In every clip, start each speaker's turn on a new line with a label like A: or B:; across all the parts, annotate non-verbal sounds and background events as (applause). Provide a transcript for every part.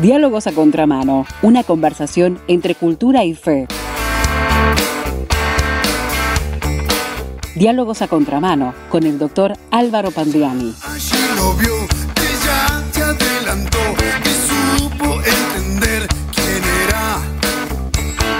A: Diálogos a Contramano, una conversación entre cultura y fe. Diálogos a Contramano con el doctor Álvaro Pandiani.
B: Allí lo vio, ella se adelantó y supo entender quién era.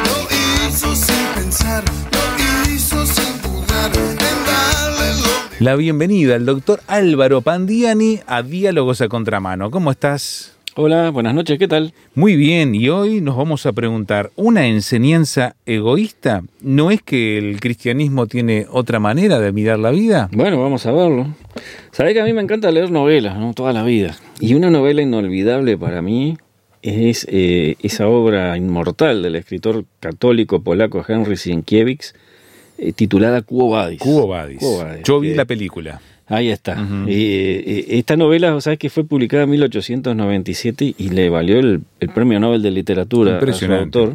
B: Lo hizo sin pensar, lo hizo sin dudar en darle lo
C: La bienvenida al doctor Álvaro Pandiani a Diálogos a Contramano. ¿Cómo estás?
D: Hola, buenas noches, ¿qué tal?
C: Muy bien, y hoy nos vamos a preguntar, ¿una enseñanza egoísta? ¿No es que el cristianismo tiene otra manera de mirar la vida?
D: Bueno, vamos a verlo. Sabés que a mí me encanta leer novelas, ¿no? Toda la vida. Y una novela inolvidable para mí es eh, esa obra inmortal del escritor católico polaco Henry Sienkiewicz, eh, titulada Quo Vadis. Quo Vadis,
C: Yo vi la película.
D: Ahí está. Eh, esta novela, ¿sabes que fue publicada en 1897 y le valió el, el premio Nobel de Literatura a su autor?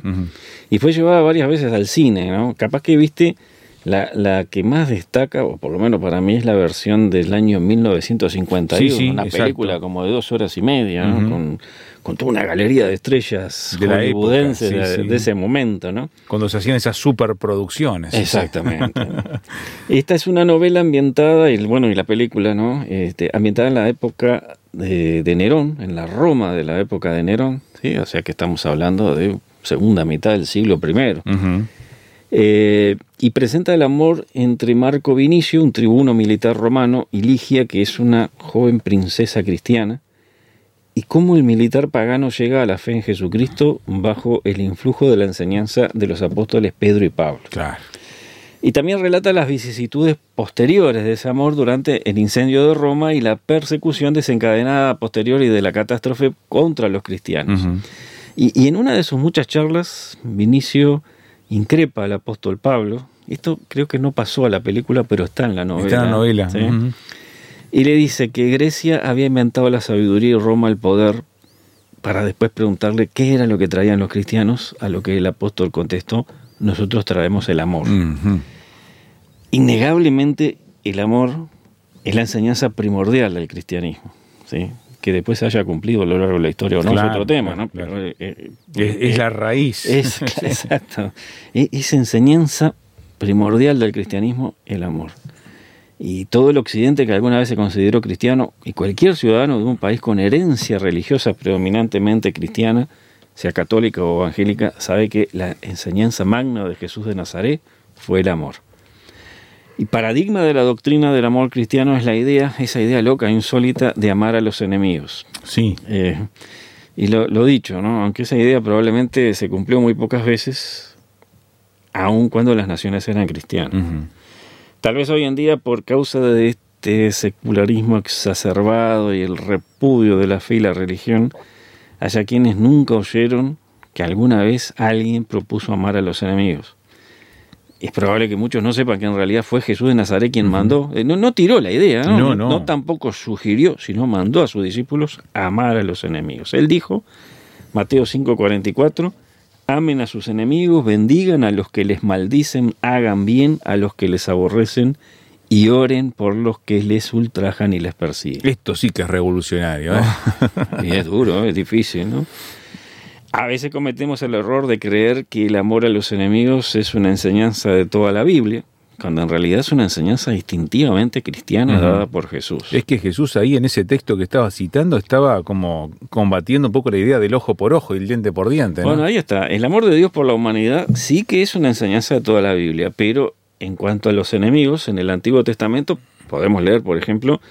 D: Y fue llevada varias veces al cine, ¿no? Capaz que viste la, la que más destaca, o por lo menos para mí, es la versión del año 1951,
C: Sí, sí,
D: una
C: exacto.
D: película como de dos horas y media, ¿no? Con, con toda una galería de estrellas
C: De la época, sí,
D: de,
C: sí.
D: de ese momento, ¿no?
C: Cuando se hacían esas superproducciones.
D: Exactamente. (laughs) Esta es una novela ambientada, y bueno, y la película, ¿no? Este, ambientada en la época de, de Nerón, en la Roma de la época de Nerón, ¿sí? O sea que estamos hablando de segunda mitad del siglo primero.
C: Ujú.
D: Eh, y presenta el amor entre Marco Vinicio, un tribuno militar romano, y Ligia, que es una joven princesa cristiana, y cómo el militar pagano llega a la fe en Jesucristo bajo el influjo de la enseñanza de los apóstoles Pedro y Pablo.
C: Claro.
D: Y también relata las vicisitudes posteriores de ese amor durante el incendio de Roma y la persecución desencadenada a posteriori de la catástrofe contra los cristianos. Y, y en una de sus muchas charlas, Vinicio increpa al apóstol Pablo. Esto creo que no pasó a la película, pero está en la novela.
C: Está en la novela.
D: ¿sí? Y le dice que Grecia había inventado la sabiduría y Roma el poder para después preguntarle qué era lo que traían los cristianos, a lo que el apóstol contestó, nosotros traemos el amor. Innegablemente el amor es la enseñanza primordial del cristianismo. ¿sí? Que después se haya cumplido a lo largo de la historia o no
C: Claro,
D: es otro tema. ¿no?
C: claro.
D: Pero, eh, eh,
C: Es, es la raíz.
D: es, (laughs) exacto. E- Esa enseñanza primordial del cristianismo, el amor. Y todo el occidente que alguna vez se consideró cristiano, y cualquier ciudadano de un país con herencia religiosa predominantemente cristiana, sea católica o evangélica, sabe que la enseñanza magna de Jesús de Nazaret fue el amor. Y paradigma de la doctrina del amor cristiano es la idea, esa idea loca, insólita, de amar a los enemigos.
C: Sí.
D: Eh, y lo, lo dicho, ¿no? aunque esa idea probablemente se cumplió muy pocas veces, aun cuando las naciones eran cristianas. Tal vez hoy en día, por causa de este secularismo exacerbado y el repudio de la fe y la religión, haya quienes nunca oyeron que alguna vez alguien propuso amar a los enemigos. Es probable que muchos no sepan que en realidad fue Jesús de Nazaret quien mandó, eh, no, no tiró la idea, ¿no?
C: No, no.
D: tampoco sugirió, sino mandó a sus discípulos a amar a los enemigos. Él dijo, Mateo 5:44, amen a sus enemigos, bendigan a los que les maldicen, hagan bien a los que les aborrecen y oren por los que les ultrajan y les persiguen.
C: Esto sí que es revolucionario. ¿eh? (laughs)
D: Y es duro, es difícil, ¿no? A veces cometemos el error de creer que el amor a los enemigos es una enseñanza de toda la Biblia, cuando en realidad es una enseñanza distintivamente cristiana dada por Jesús.
C: Es que Jesús ahí en ese texto que estaba citando estaba como combatiendo un poco la idea del ojo por ojo y el diente por diente. ¿no?
D: Bueno, ahí está. El amor de Dios por la humanidad sí que es una enseñanza de toda la Biblia, pero en cuanto a los enemigos, en el Antiguo Testamento podemos leer, por ejemplo,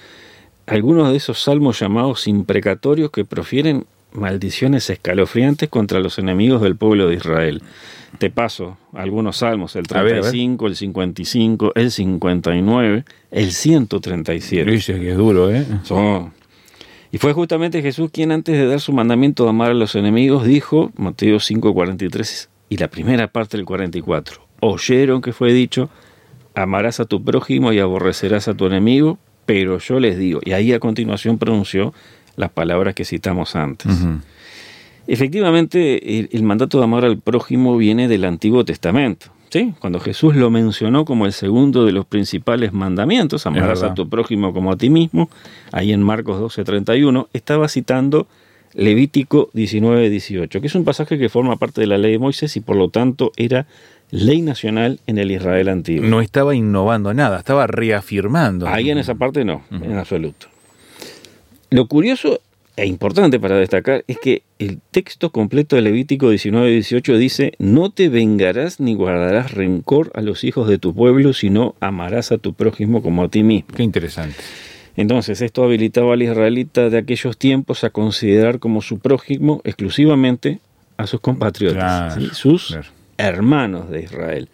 D: algunos de esos salmos llamados imprecatorios que profieren maldiciones escalofriantes contra los enemigos del pueblo de Israel. Te paso algunos salmos, el
C: A ver, a ver.
D: 35, el 55, el 59, el 137.
C: Dice que es duro, ¿eh?
D: Son- Y fue justamente Jesús quien antes de dar su mandamiento de amar a los enemigos dijo, Mateo 5:43 y la primera parte del 44, oyeron que fue dicho, amarás a tu prójimo y aborrecerás a tu enemigo, pero yo les digo, y ahí a continuación pronunció las palabras que citamos antes. Efectivamente, el, el mandato de amar al prójimo viene del Antiguo Testamento. ¿sí? Cuando Jesús lo mencionó como el segundo de los principales mandamientos, amarás a tu prójimo como a ti mismo, ahí en Marcos 12:31, estaba citando Levítico 19-18, que es un pasaje que forma parte de la ley de Moisés y por lo tanto era ley nacional en el Israel antiguo.
C: No estaba innovando nada, estaba reafirmando.
D: Ahí en esa parte no, en absoluto. Lo curioso e importante para destacar es que el texto completo de Levítico 19-18 dice, no te vengarás ni guardarás rencor a los hijos de tu pueblo, sino amarás a tu prójimo como a ti mismo.
C: Qué interesante.
D: Entonces esto habilitaba al israelita de aquellos tiempos a considerar como su prójimo exclusivamente a sus compatriotas,
C: Claro,
D: ¿sí? sus
C: claro.
D: hermanos de Israel.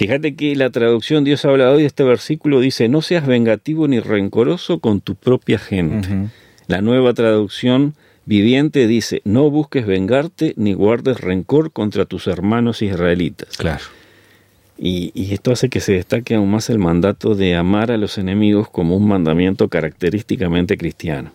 D: Fíjate que la traducción Dios habla hoy de este versículo dice, no seas vengativo ni rencoroso con tu propia gente. La nueva traducción viviente dice, no busques vengarte ni guardes rencor contra tus hermanos israelitas.
C: Claro.
D: Y, y esto hace que se destaque aún más el mandato de amar a los enemigos como un mandamiento característicamente cristiano.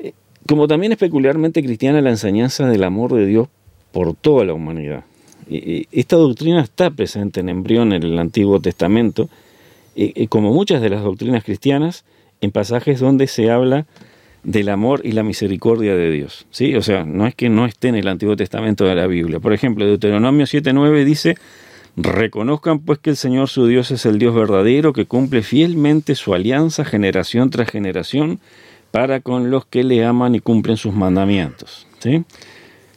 D: Eh, Como también es peculiarmente cristiana la enseñanza del amor de Dios por toda la humanidad. Y- y Esta doctrina está presente en embrión en el Antiguo Testamento, eh, eh, como muchas de las doctrinas cristianas, en pasajes donde se habla del amor y la misericordia de Dios. ¿sí? O sea, no es que no esté en el Antiguo Testamento de la Biblia. Por ejemplo, Deuteronomio 7.9 dice, reconozcan pues que el Señor su Dios es el Dios verdadero, que cumple fielmente su alianza generación tras generación para con los que le aman y cumplen sus mandamientos. ¿sí?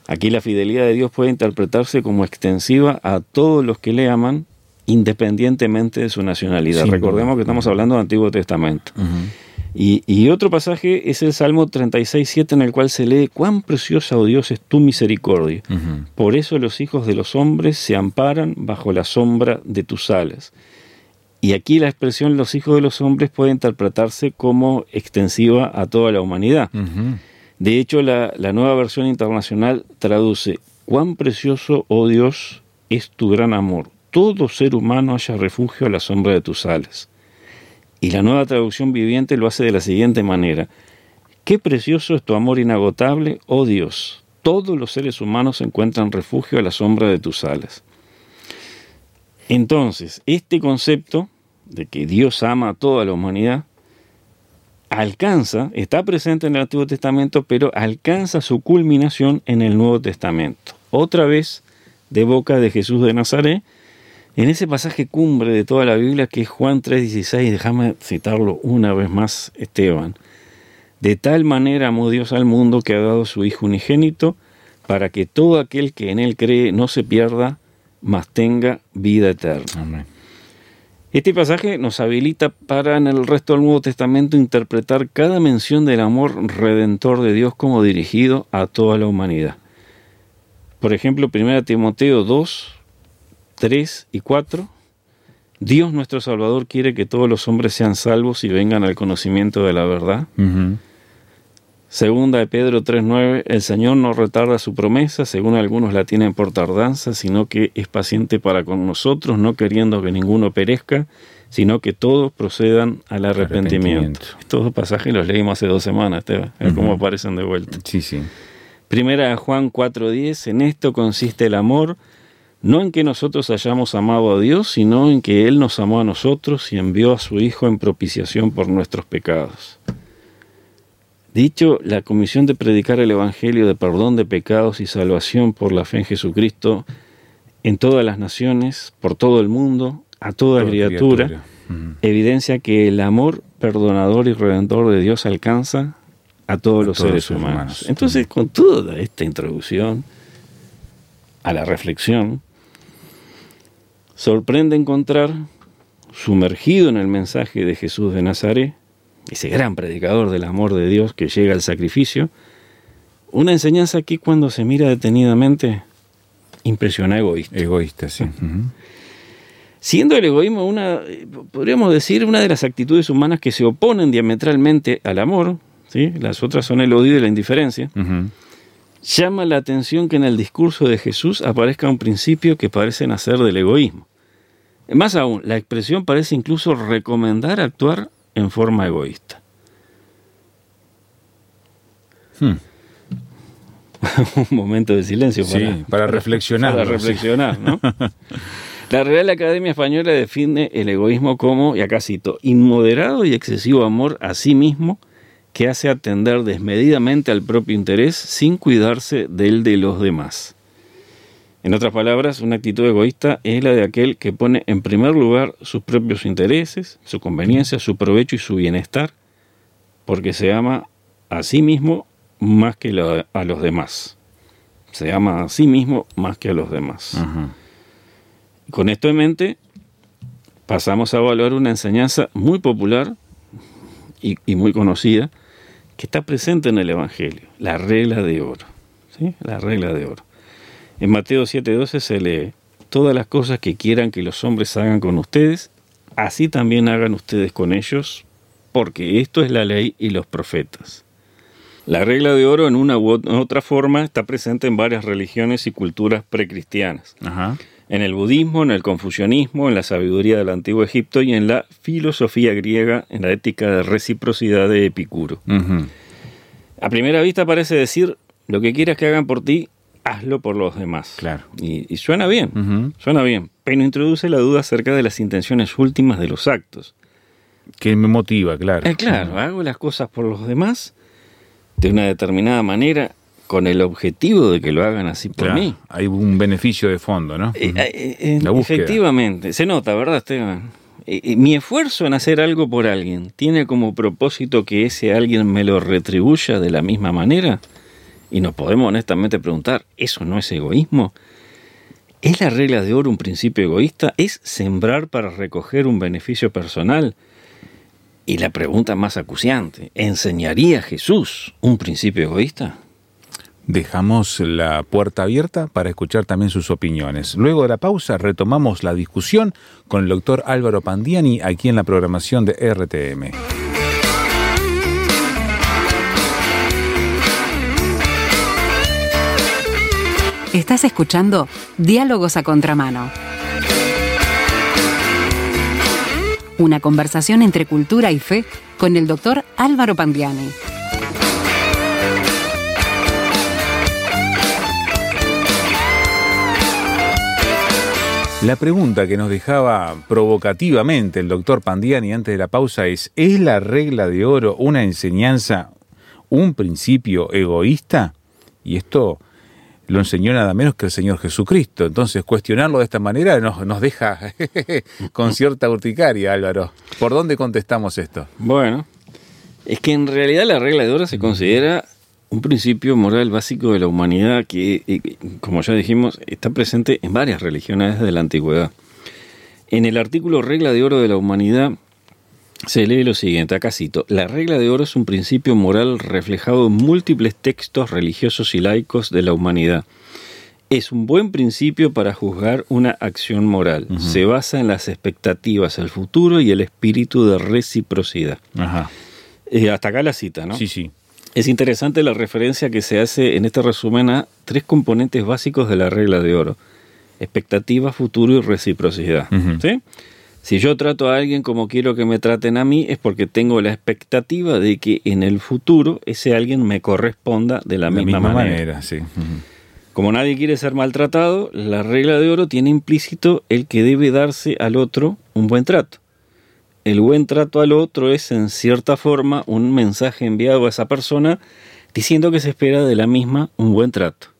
D: Aquí la fidelidad de Dios puede interpretarse como extensiva a todos los que le aman, independientemente de su nacionalidad. Recordemos que estamos hablando del Antiguo Testamento. Y, y otro pasaje es el Salmo 36.7 en el cual se lee, cuán preciosa, oh Dios, es tu misericordia. Por eso los hijos de los hombres se amparan bajo la sombra de tus alas. Y aquí la expresión los hijos de los hombres puede interpretarse como extensiva a toda la humanidad. De hecho, la, nueva versión internacional traduce, cuán precioso, oh Dios, es tu gran amor. Todo ser humano haya refugio a la sombra de tus alas. Y la nueva traducción viviente lo hace de la siguiente manera. Qué precioso es tu amor inagotable, oh Dios. Todos los seres humanos encuentran refugio a la sombra de tus alas. Entonces, este concepto de que Dios ama a toda la humanidad alcanza, está presente en el Antiguo Testamento, pero alcanza su culminación en el Nuevo Testamento. Otra vez de boca de Jesús de Nazaret, en ese pasaje cumbre de toda la Biblia que es Juan 3:16, déjame citarlo una vez más, Esteban. De tal manera amó Dios al mundo que ha dado su Hijo unigénito, para que todo aquel que en él cree no se pierda, mas tenga vida eterna.
C: Amén.
D: Este pasaje nos habilita para en el resto del Nuevo Testamento interpretar cada mención del amor redentor de Dios como dirigido a toda la humanidad. Por ejemplo, 1 Timoteo 2, 3 y 4. Dios nuestro Salvador quiere que todos los hombres sean salvos y vengan al conocimiento de la verdad. Segunda de Pedro 3.9, el Señor no retarda su promesa, según algunos la tienen por tardanza, sino que es paciente para con nosotros, no queriendo que ninguno perezca, sino que todos procedan al arrepentimiento.
C: Arrepentimiento.
D: Estos dos pasajes los leímos hace dos semanas, Esteban, a ver cómo aparecen de vuelta.
C: Sí, sí.
D: Primera de Juan 4.10, en esto consiste el amor, no en que nosotros hayamos amado a Dios, sino en que Él nos amó a nosotros y envió a su Hijo en propiciación por nuestros pecados. Dicho, la comisión de predicar el Evangelio de perdón de pecados y salvación por la fe en Jesucristo en todas las naciones, por todo el mundo, a toda,
C: Toda
D: criatura, evidencia que el amor perdonador y redentor de Dios alcanza a todos
C: A
D: los
C: todos
D: seres
C: los seres
D: humanos.
C: humanos.
D: Entonces, con toda esta introducción a la reflexión, sorprende encontrar, sumergido en el mensaje de Jesús de Nazaret, ese gran predicador del amor de Dios que llega al sacrificio, una enseñanza que cuando se mira detenidamente impresiona egoísta.
C: Egoísta, sí.
D: Siendo el egoísmo una, podríamos decir, una de las actitudes humanas que se oponen diametralmente al amor, ¿sí? las otras son el odio y la indiferencia, llama la atención que en el discurso de Jesús aparezca un principio que parece nacer del egoísmo. Más aún, la expresión parece incluso recomendar actuar en forma egoísta.
C: Hmm. (laughs)
D: un momento de silencio
C: Sí, para reflexionar,
D: Para
C: ¿no?
D: reflexionar, ¿no? (laughs) La Real Academia Española define el egoísmo como, y acá cito, inmoderado y excesivo amor a sí mismo que hace atender desmedidamente al propio interés sin cuidarse del de los demás. En otras palabras, una actitud egoísta es la de aquel que pone en primer lugar sus propios intereses, su conveniencia, su provecho y su bienestar, porque se ama a sí mismo más que a los demás. Se ama a sí mismo más que a los demás. Con esto en mente, pasamos a evaluar una enseñanza muy popular y, muy conocida que está presente en el Evangelio, la regla de oro. ¿sí? La regla de oro. En Mateo 7:12 se lee, todas las cosas que quieran que los hombres hagan con ustedes, así también hagan ustedes con ellos, porque esto es la ley y los profetas. La regla de oro en una u otra forma está presente en varias religiones y culturas precristianas. En el budismo, en el confucianismo, en la sabiduría del antiguo Egipto y en la filosofía griega, en la ética de reciprocidad de Epicuro. A primera vista parece decir, lo que quieras que hagan por ti, hazlo por los demás.
C: Claro.
D: Y, suena bien, suena bien, pero introduce la duda acerca de las intenciones últimas de los actos.
C: Que me motiva, claro.
D: Eh, claro, hago las cosas por los demás de una determinada manera con el objetivo de que lo hagan así por mí.
C: Hay un beneficio de fondo, ¿no?
D: Eh, eh, efectivamente, se nota, ¿verdad, Esteban? mi esfuerzo en hacer algo por alguien tiene como propósito que ese alguien me lo retribuya de la misma manera. Y nos podemos honestamente preguntar, ¿eso no es egoísmo? ¿Es la regla de oro un principio egoísta? ¿Es sembrar para recoger un beneficio personal? Y la pregunta más acuciante, ¿enseñaría Jesús un principio egoísta?
C: Dejamos la puerta abierta para escuchar también sus opiniones. Luego de la pausa retomamos la discusión con el doctor Álvaro Pandiani aquí en la programación de RTM.
A: Estás escuchando Diálogos a Contramano Una conversación entre cultura y fe con el doctor Álvaro Pandiani.
C: La pregunta que nos dejaba provocativamente el doctor Pandiani antes de la pausa es, ¿es la regla de oro una enseñanza, un principio egoísta? Y esto lo enseñó nada menos que el Señor Jesucristo. Entonces, cuestionarlo de esta manera nos, nos deja (laughs) con cierta urticaria, Álvaro. ¿Por dónde contestamos esto?
D: Bueno, es que en realidad la regla de oro se considera un principio moral básico de la humanidad que, eh, como ya dijimos, está presente en varias religiones de la antigüedad. En el artículo Regla de Oro de la Humanidad se lee lo siguiente, acá cito, la regla de oro es un principio moral reflejado en múltiples textos religiosos y laicos de la humanidad. Es un buen principio para juzgar una acción moral. Se basa en las expectativas al futuro y el espíritu de reciprocidad. Ajá. Eh, hasta acá la cita, ¿no?
C: Sí, sí.
D: Es interesante la referencia que se hace en este resumen a tres componentes básicos de la regla de oro. Expectativa, futuro y reciprocidad. ¿Sí? Si yo trato a alguien como quiero que me traten a mí, es porque tengo la expectativa de que en el futuro ese alguien me corresponda de la, misma, manera. Como nadie quiere ser maltratado, la regla de oro tiene implícito el que debe darse al otro un buen trato. El buen trato al otro es en cierta forma un mensaje enviado a esa persona diciendo que se espera de la misma un buen trato.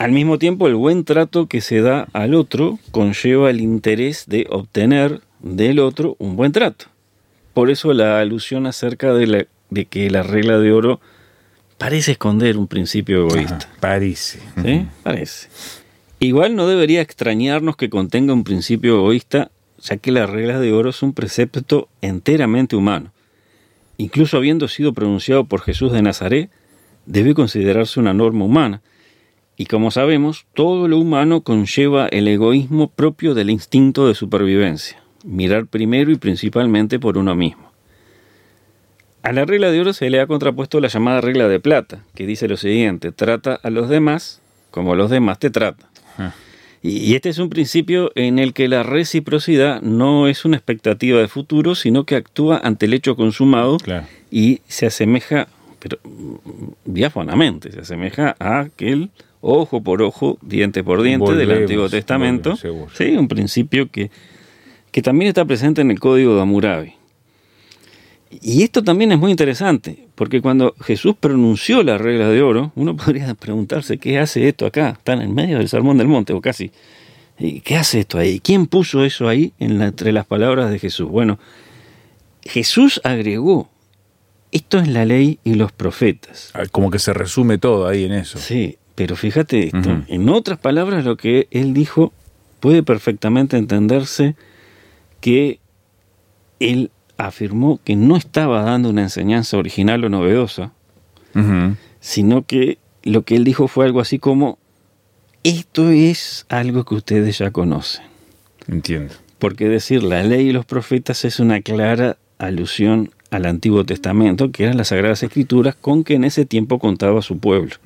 D: Al mismo tiempo, el buen trato que se da al otro conlleva el interés de obtener del otro un buen trato. Por eso la alusión acerca de, que la regla de oro parece esconder un principio egoísta.
C: parece.
D: ¿Sí? Parece. Igual no debería extrañarnos que contenga un principio egoísta, ya que la regla de oro es un precepto enteramente humano. Incluso habiendo sido pronunciado por Jesús de Nazaret, debe considerarse una norma humana y como sabemos, todo lo humano conlleva el egoísmo propio del instinto de supervivencia, mirar primero y principalmente por uno mismo. A la regla de oro se le ha contrapuesto la llamada regla de plata, que dice lo siguiente, trata a los demás como los demás te tratan. Ah. Y este es un principio en el que la reciprocidad no es una expectativa de futuro, sino que actúa ante el hecho consumado y se asemeja, pero diáfanamente, se asemeja a aquel ojo por ojo, diente por diente del Antiguo Testamento. sí, un principio que, que también está presente en el Código de Hammurabi. Y esto también es muy interesante, porque cuando Jesús pronunció la regla de oro, uno (laughs) podría preguntarse qué hace esto acá, está en medio del Sermón del Monte, o casi. ¿Y ¿Qué hace esto ahí? ¿Quién puso eso ahí en la- entre las palabras de Jesús? Bueno, Jesús agregó, esto es la ley y los profetas.
C: Ah, Como que se resume todo ahí en eso.
D: Sí, pero fíjate esto, en otras palabras lo que él dijo puede perfectamente entenderse que él afirmó que no estaba dando una enseñanza original o novedosa, sino que lo que él dijo fue algo así como, esto es algo que ustedes ya conocen.
C: Entiendo.
D: Porque decir la ley y los profetas es una clara alusión al Antiguo Testamento, que eran las Sagradas Escrituras con que en ese tiempo contaba su pueblo.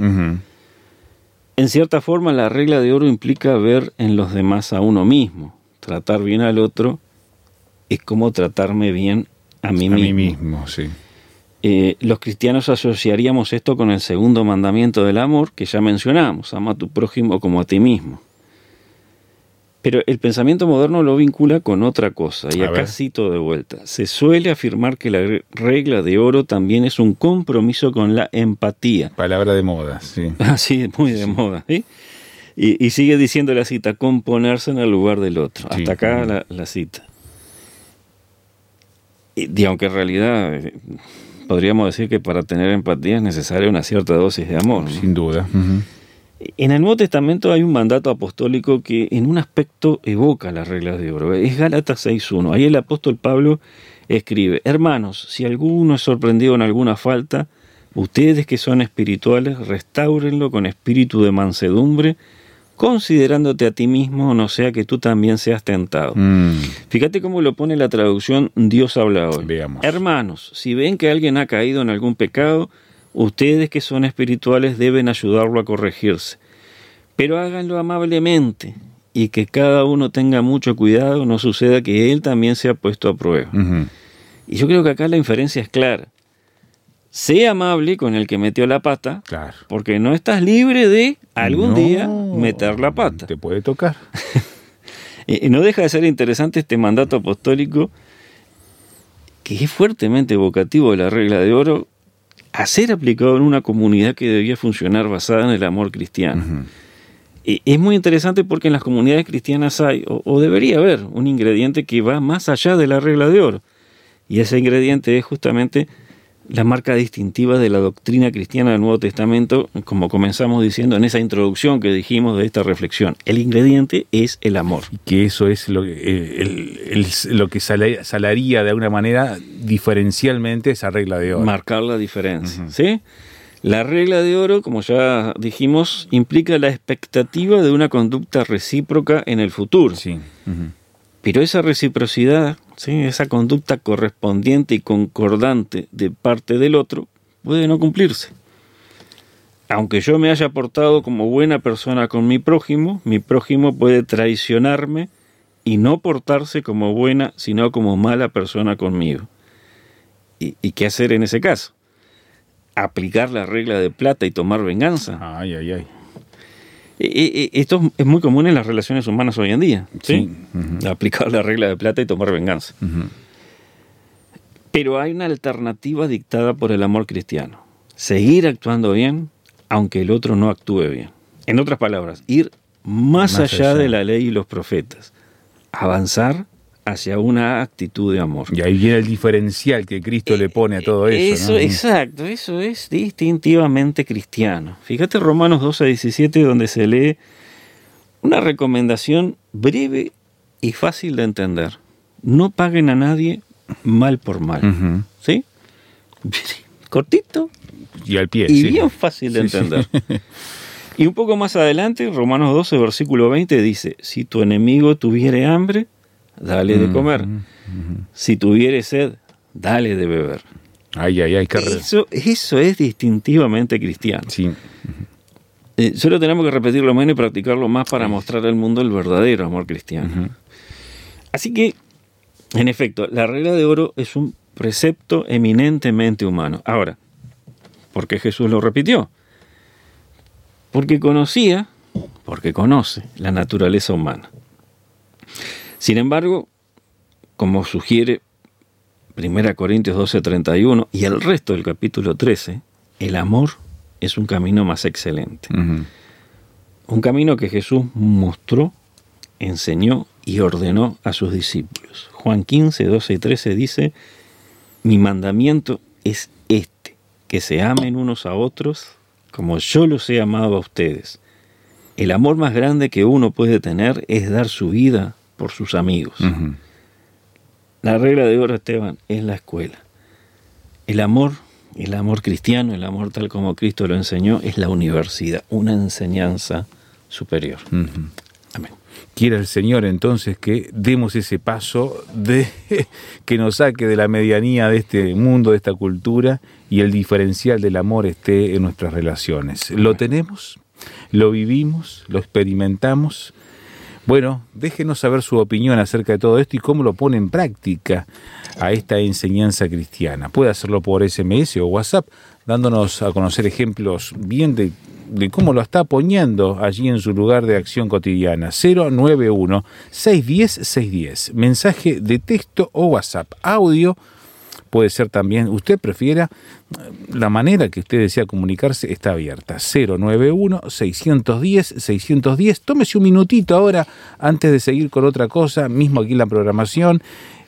D: En cierta forma, la regla de oro implica ver en los demás a uno mismo. Tratar bien al otro es como tratarme bien a mí
C: A
D: mismo.
C: mí mismo, sí.
D: Eh, los cristianos asociaríamos esto con el segundo mandamiento del amor que ya mencionamos, ama a tu prójimo como a ti mismo. Pero el pensamiento moderno lo vincula con otra cosa, y
C: A
D: acá
C: ver.
D: cito de vuelta. Se suele afirmar que la re- regla de oro también es un compromiso con la empatía.
C: Palabra de moda, sí. (laughs)
D: Así, muy de moda. ¿sí? Y, y sigue diciendo la cita, con ponerse en el lugar del otro.
C: Sí.
D: Hasta acá la, la cita. Y, y aunque en realidad eh, podríamos decir que para tener empatía es necesaria una cierta dosis de amor. ¿no?
C: Sin duda.
D: En el Nuevo Testamento hay un mandato apostólico que en un aspecto evoca las reglas de oro. Es Gálatas 6.1. Ahí el apóstol Pablo escribe, hermanos, si alguno es sorprendido en alguna falta, ustedes que son espirituales, restáurenlo con espíritu de mansedumbre, considerándote a ti mismo, no sea que tú también seas tentado.
C: Mm.
D: Fíjate cómo lo pone la traducción Dios habla hoy.
C: Veamos.
D: Hermanos, si ven que alguien ha caído en algún pecado, ustedes que son espirituales deben ayudarlo a corregirse. Pero háganlo amablemente y que cada uno tenga mucho cuidado, no suceda que él también sea puesto a prueba. Y yo creo que acá la inferencia es clara. Sé amable con el que metió la pata,
C: Claro.
D: porque no estás libre de algún
C: No,
D: día meter la pata.
C: Te puede tocar. (laughs)
D: Y y no deja de ser interesante este mandato apostólico que es fuertemente evocativo de la regla de oro a ser aplicado en una comunidad que debía funcionar basada en el amor cristiano. Y es muy interesante porque en las comunidades cristianas hay, o, o debería haber, un ingrediente que va más allá de la regla de oro. Y ese ingrediente es justamente la marca distintiva de la doctrina cristiana del Nuevo Testamento, como comenzamos diciendo en esa introducción que dijimos de esta reflexión. El ingrediente es el amor.
C: que eso es lo que, el- el- lo que sale- salaría de alguna manera diferencialmente esa regla de oro.
D: marcar la diferencia. ¿sí? La regla de oro, como ya dijimos, implica la expectativa de una conducta recíproca en el futuro.
C: Sí.
D: Pero esa reciprocidad, ¿sí? esa conducta correspondiente y concordante de parte del otro, puede no cumplirse. Aunque yo me haya portado como buena persona con mi prójimo, mi prójimo puede traicionarme y no portarse como buena, sino como mala persona conmigo. ¿Y, y qué hacer en ese caso? ¿Aplicar la regla de plata y tomar venganza?
C: Ay, ay, ay.
D: Eh, eh, Esto es muy común en las relaciones humanas hoy en día. ¿sí? (laughs) Aplicar la regla de plata y tomar venganza. Pero hay una alternativa dictada por el amor cristiano. Seguir actuando bien, aunque el otro no actúe bien. En otras palabras, ir más,
C: Más
D: allá,
C: allá.
D: de la ley y los profetas. Avanzar hacia una actitud de amor.
C: Y ahí viene el diferencial que Cristo le pone a todo eso. ¿no?
D: Exacto, eso es distintivamente cristiano. Fíjate Romanos 12 a 17 donde se lee una recomendación breve y fácil de entender. No paguen a nadie mal por mal. ¿Sí? (laughs) Cortito
C: Y al pie.
D: y
C: sí.
D: bien fácil de
C: Sí, sí.
D: entender. (laughs) Y un poco más adelante, Romanos 12, versículo 20 dice, si tu enemigo tuviere hambre, dale de comer. Si tuviere sed, dale de beber.
C: Ay, ay, ay,
D: Eso, eso es distintivamente cristiano.
C: Sí.
D: Eh, solo tenemos que repetirlo menos y practicarlo más para mostrar al mundo el verdadero amor cristiano. Así que, en efecto, la regla de oro es un precepto eminentemente humano. Ahora, ¿por qué Jesús lo repitió? Porque conocía, porque conoce la naturaleza humana. Sin embargo, como sugiere 1 Corintios 12:31 y el resto del capítulo 13, el amor es un camino más excelente. Un camino que Jesús mostró, enseñó y ordenó a sus discípulos. Juan 15, 12 y 13 dice, mi mandamiento es este, que se amen unos a otros como yo los he amado a ustedes. El amor más grande que uno puede tener es dar su vida por sus amigos. La regla de oro, Esteban, es la escuela. El amor, el amor cristiano, el amor tal como Cristo lo enseñó, es la universidad, una enseñanza superior. Amén.
C: Quiera el Señor entonces que demos ese paso de (laughs) que nos saque de la medianía de este mundo, de esta cultura y el diferencial del amor esté en nuestras relaciones. ¿Lo tenemos? ¿Lo vivimos? ¿Lo experimentamos? Bueno, déjenos saber su opinión acerca de todo esto y cómo lo pone en práctica a esta enseñanza cristiana. Puede hacerlo por SMS o WhatsApp, dándonos a conocer ejemplos bien de, de cómo lo está poniendo allí en su lugar de acción cotidiana. 091-610-610. Mensaje de texto o WhatsApp. Audio puede ser también, usted prefiera, la manera que usted desea comunicarse está abierta. 091-610-610. Tómese un minutito ahora antes de seguir con otra cosa, mismo aquí en la programación,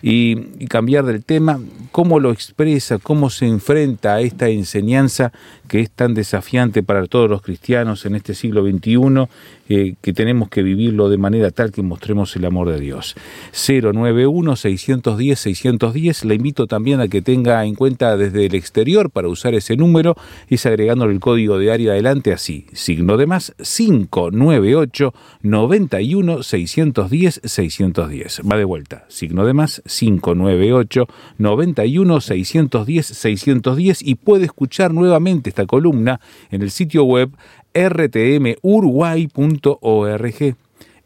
C: y, y cambiar del tema, cómo lo expresa, cómo se enfrenta a esta enseñanza que es tan desafiante para todos los cristianos en este siglo XXI, eh, que tenemos que vivirlo de manera tal que mostremos el amor de Dios. 091-610-610. Le invito también a que tenga en cuenta desde el exterior para usar ese número, es agregándole el código de área adelante así, signo de más 598 91 610 610. Va de vuelta, signo de más 598 91 610 610 y puede escuchar nuevamente esta columna en el sitio web rtmuruguay.org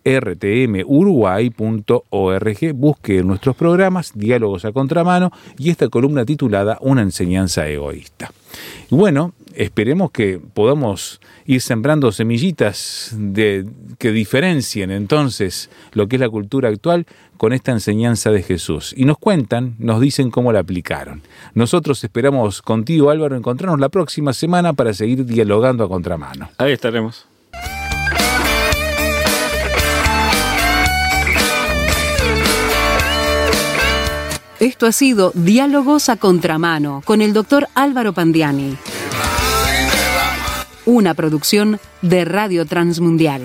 C: rtmuruguay.org busque nuestros programas Diálogos a Contramano y esta columna titulada Una enseñanza egoísta. Bueno, esperemos que podamos ir sembrando semillitas de, que diferencien entonces lo que es la cultura actual con esta enseñanza de Jesús. Y nos cuentan, nos dicen cómo la aplicaron. Nosotros esperamos contigo, Álvaro, encontrarnos la próxima semana para seguir dialogando a contramano.
D: Ahí estaremos.
A: Esto ha sido Diálogos a Contramano con el doctor Álvaro Pandiani. Una producción de Radio Transmundial.